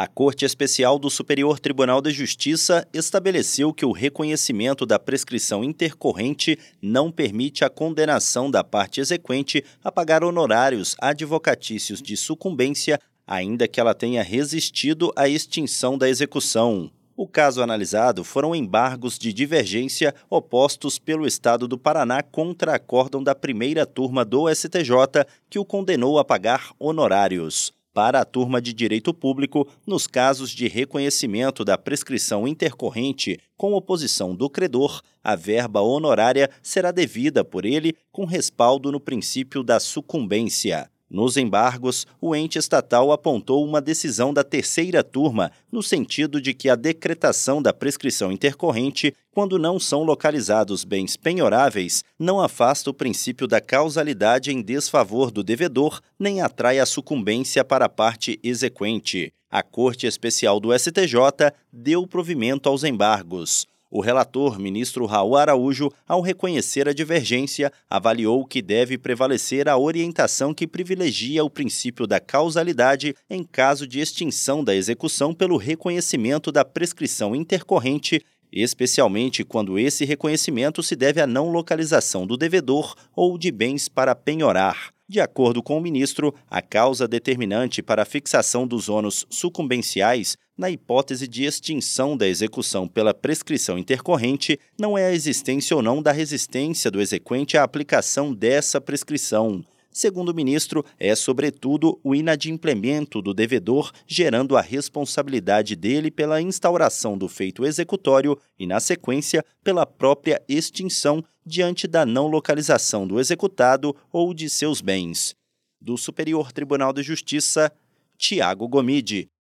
A Corte Especial do Superior Tribunal de Justiça estabeleceu que o reconhecimento da prescrição intercorrente não permite a condenação da parte exequente a pagar honorários advocatícios de sucumbência, ainda que ela tenha resistido à extinção da execução. O caso analisado foram embargos de divergência opostos pelo Estado do Paraná contra acórdão da primeira turma do STJ, que o condenou a pagar honorários para a turma de direito público nos casos de reconhecimento da prescrição intercorrente com oposição do credor, a verba honorária será devida por ele com respaldo no princípio da sucumbência. Nos embargos, o ente estatal apontou uma decisão da terceira turma, no sentido de que a decretação da prescrição intercorrente, quando não são localizados bens penhoráveis, não afasta o princípio da causalidade em desfavor do devedor, nem atrai a sucumbência para a parte exequente. A Corte Especial do STJ deu provimento aos embargos. O relator, ministro Raul Araújo, ao reconhecer a divergência, avaliou que deve prevalecer a orientação que privilegia o princípio da causalidade em caso de extinção da execução pelo reconhecimento da prescrição intercorrente especialmente quando esse reconhecimento se deve à não localização do devedor ou de bens para penhorar. De acordo com o ministro, a causa determinante para a fixação dos ônus sucumbenciais, na hipótese de extinção da execução pela prescrição intercorrente, não é a existência ou não da resistência do exequente à aplicação dessa prescrição segundo o ministro, é sobretudo o inadimplemento do devedor, gerando a responsabilidade dele pela instauração do feito executório e, na sequência, pela própria extinção diante da não localização do executado ou de seus bens. Do Superior Tribunal de Justiça, Tiago Gomide.